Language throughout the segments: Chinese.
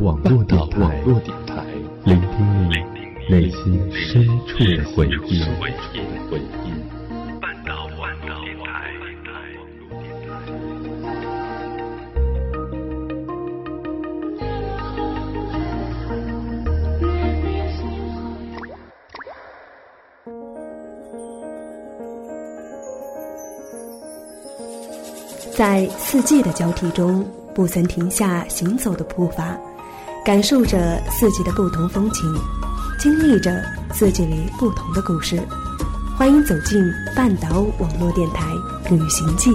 网络电台，聆听你内心深处的回忆。在四季的交替中，不曾停下行走的步伐，感受着四季的不同风情，经历着四季里不同的故事。欢迎走进半岛网络电台《旅行记》。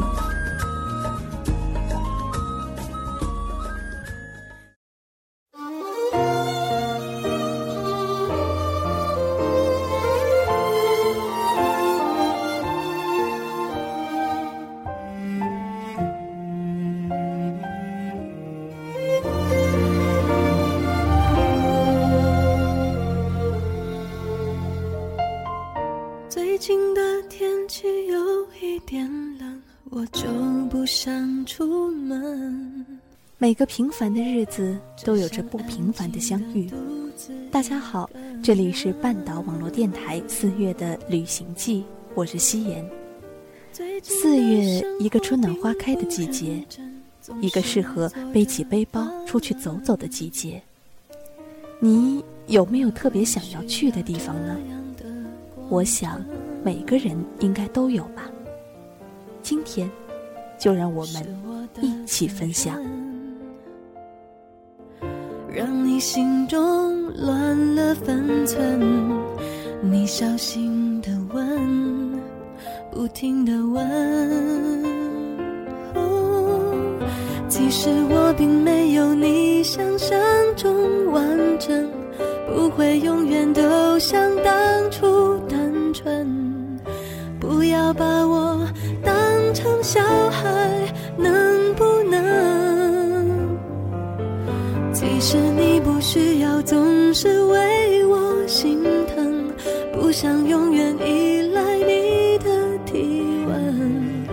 最近的天气有一点冷，我就不想出门每个平凡的日子都有着不平凡的相遇。大家好，这里是半岛网络电台四月的旅行记，我是夕颜。四月，一个春暖花开的季节，一个适合背起背包出去走走的季节。你有没有特别想要去的地方呢？我想，每个人应该都有吧。今天，就让我们一起分享。让你心中乱了分寸，你小心的问，不停的问。其实我并没有你想象中完整，不会永远都像当初小孩，能不能？其实你不需要总是为我心疼，不想永远依赖你的体温。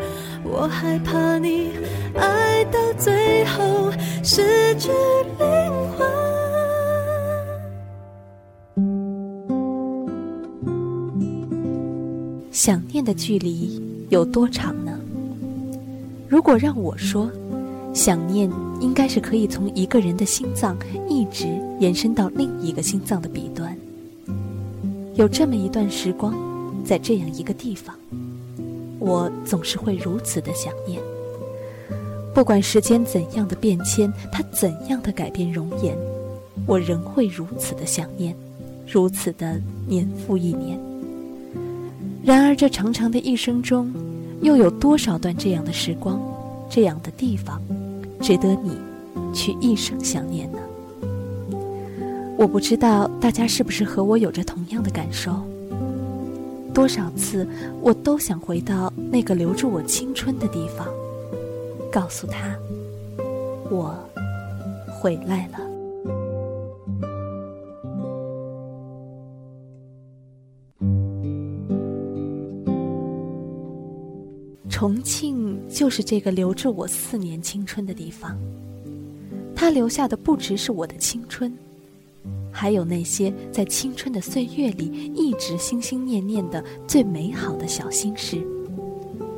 我害怕你爱到最后失去灵魂。想念的距离有多长呢？如果让我说。想念应该是可以从一个人的心脏一直延伸到另一个心脏的彼端。有这么一段时光，在这样一个地方，我总是会如此的想念。不管时间怎样的变迁，它怎样的改变容颜，我仍会如此的想念，如此的年复一年。然而，这长长的一生中，又有多少段这样的时光，这样的地方？值得你去一生想念呢？我不知道大家是不是和我有着同样的感受。多少次，我都想回到那个留住我青春的地方，告诉他，我回来了。重庆就是这个留着我四年青春的地方，它留下的不只是我的青春，还有那些在青春的岁月里一直心心念念的最美好的小心事，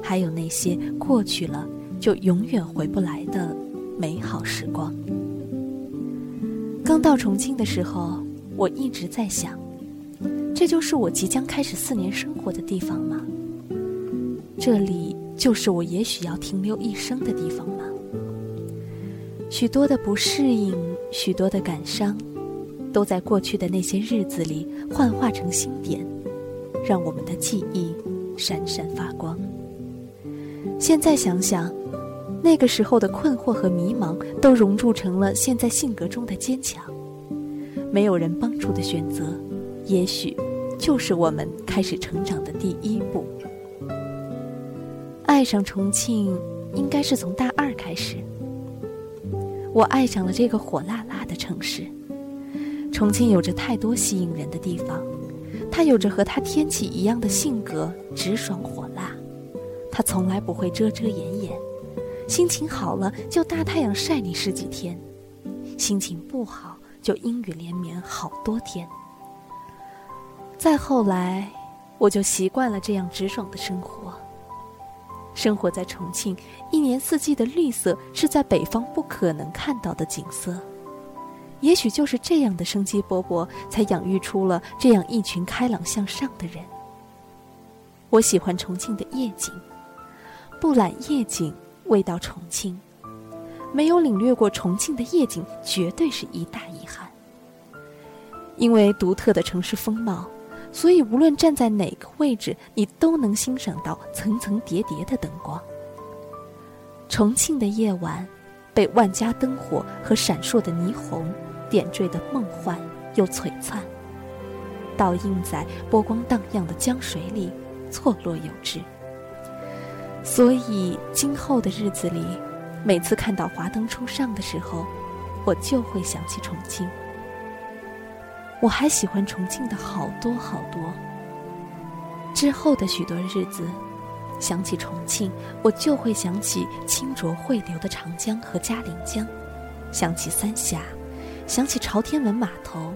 还有那些过去了就永远回不来的美好时光。刚到重庆的时候，我一直在想，这就是我即将开始四年生活的地方吗？这里。就是我也许要停留一生的地方吗？许多的不适应，许多的感伤，都在过去的那些日子里幻化成星点，让我们的记忆闪闪发光。现在想想，那个时候的困惑和迷茫，都熔铸成了现在性格中的坚强。没有人帮助的选择，也许就是我们开始成长的第一步。爱上重庆，应该是从大二开始。我爱上了这个火辣辣的城市。重庆有着太多吸引人的地方，它有着和它天气一样的性格，直爽火辣。它从来不会遮遮掩掩，心情好了就大太阳晒你十几天，心情不好就阴雨连绵好多天。再后来，我就习惯了这样直爽的生活。生活在重庆，一年四季的绿色是在北方不可能看到的景色。也许就是这样的生机勃勃，才养育出了这样一群开朗向上的人。我喜欢重庆的夜景，不揽夜景，未到重庆，没有领略过重庆的夜景，绝对是一大遗憾。因为独特的城市风貌，所以无论站在哪个位置，你都能欣赏到层层叠叠的灯光。重庆的夜晚，被万家灯火和闪烁的霓虹。点缀的梦幻又璀璨，倒映在波光荡漾的江水里，错落有致。所以今后的日子里，每次看到华灯初上的时候，我就会想起重庆。我还喜欢重庆的好多好多。之后的许多日子，想起重庆，我就会想起清浊汇流的长江和嘉陵江，想起三峡。想起朝天门码头，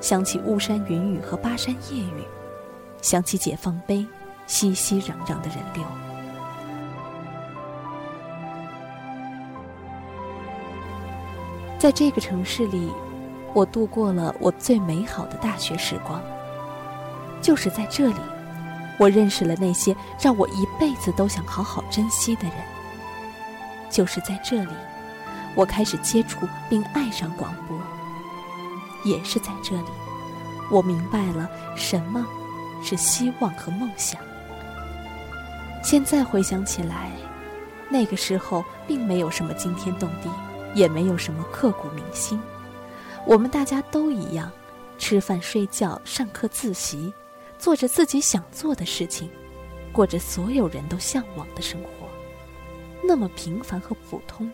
想起巫山云雨和巴山夜雨，想起解放碑，熙熙攘攘的人流。在这个城市里，我度过了我最美好的大学时光。就是在这里，我认识了那些让我一辈子都想好好珍惜的人。就是在这里。我开始接触并爱上广播，也是在这里，我明白了什么是希望和梦想。现在回想起来，那个时候并没有什么惊天动地，也没有什么刻骨铭心。我们大家都一样，吃饭、睡觉、上课、自习，做着自己想做的事情，过着所有人都向往的生活，那么平凡和普通。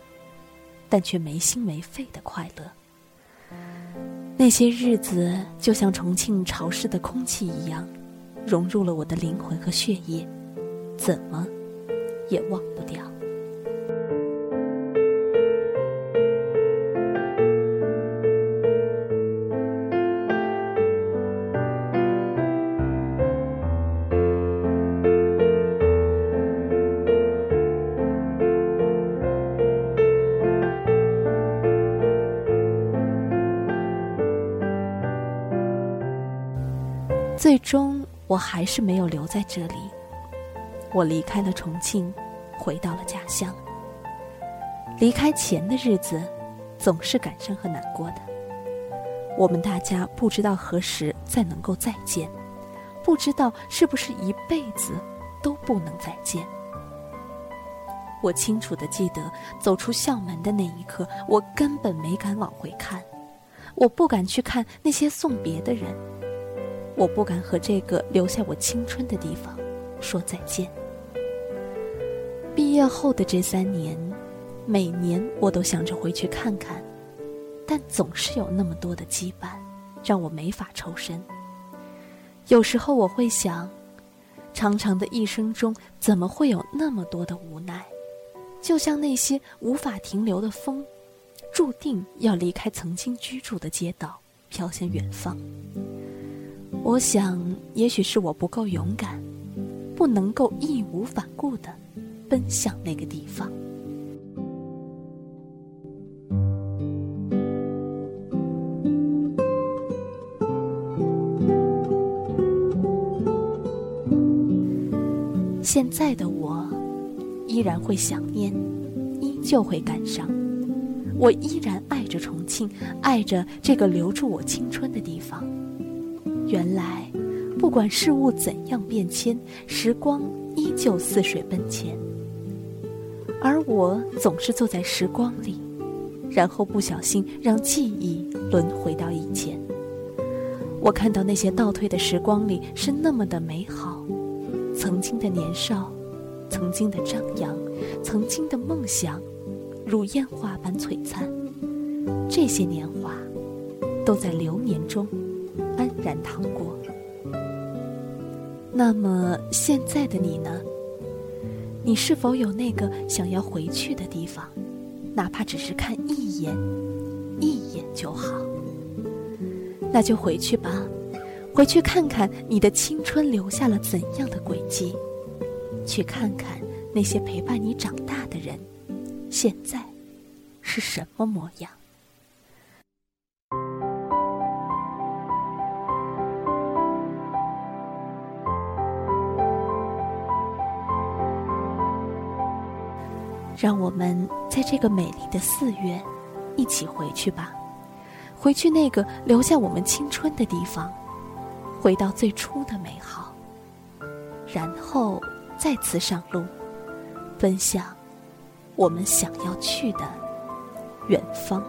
但却没心没肺的快乐。那些日子就像重庆潮湿的空气一样，融入了我的灵魂和血液，怎么也忘不掉。最终，我还是没有留在这里。我离开了重庆，回到了家乡。离开前的日子，总是感伤和难过的。我们大家不知道何时再能够再见，不知道是不是一辈子都不能再见。我清楚的记得，走出校门的那一刻，我根本没敢往回看，我不敢去看那些送别的人。我不敢和这个留下我青春的地方说再见。毕业后的这三年，每年我都想着回去看看，但总是有那么多的羁绊，让我没法抽身。有时候我会想，长长的一生中，怎么会有那么多的无奈？就像那些无法停留的风，注定要离开曾经居住的街道，飘向远方。我想，也许是我不够勇敢，不能够义无反顾的奔向那个地方。现在的我，依然会想念，依旧会感伤。我依然爱着重庆，爱着这个留住我青春的地方。原来，不管事物怎样变迁，时光依旧似水奔前。而我总是坐在时光里，然后不小心让记忆轮回到以前。我看到那些倒退的时光里是那么的美好，曾经的年少，曾经的张扬，曾经的梦想，如烟花般璀璨。这些年华，都在流年中。安然躺过。那么现在的你呢？你是否有那个想要回去的地方？哪怕只是看一眼，一眼。就好。那就回去吧，回去看看你的青春留下了怎样的轨迹，去看看那些陪伴你长大的人，现在是什么模样。让我们在这个美丽的四月，一起回去吧，回去那个留下我们青春的地方，回到最初的美好，然后再次上路，奔向我们想要去的远方。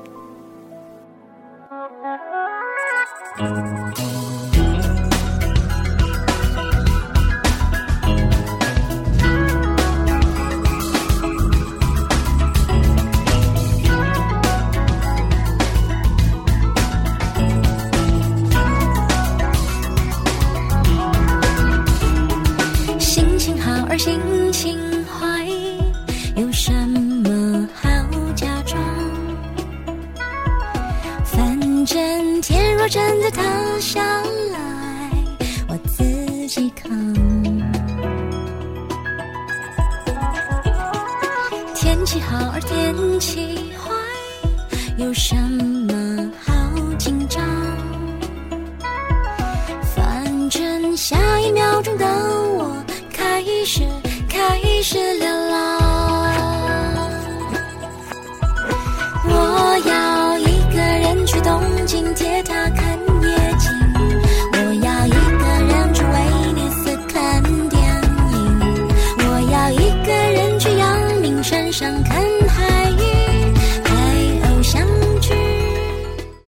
真的塌下来，我自己扛。天气好而天气坏，有什么好紧张？反正下一秒钟的我开始开始了。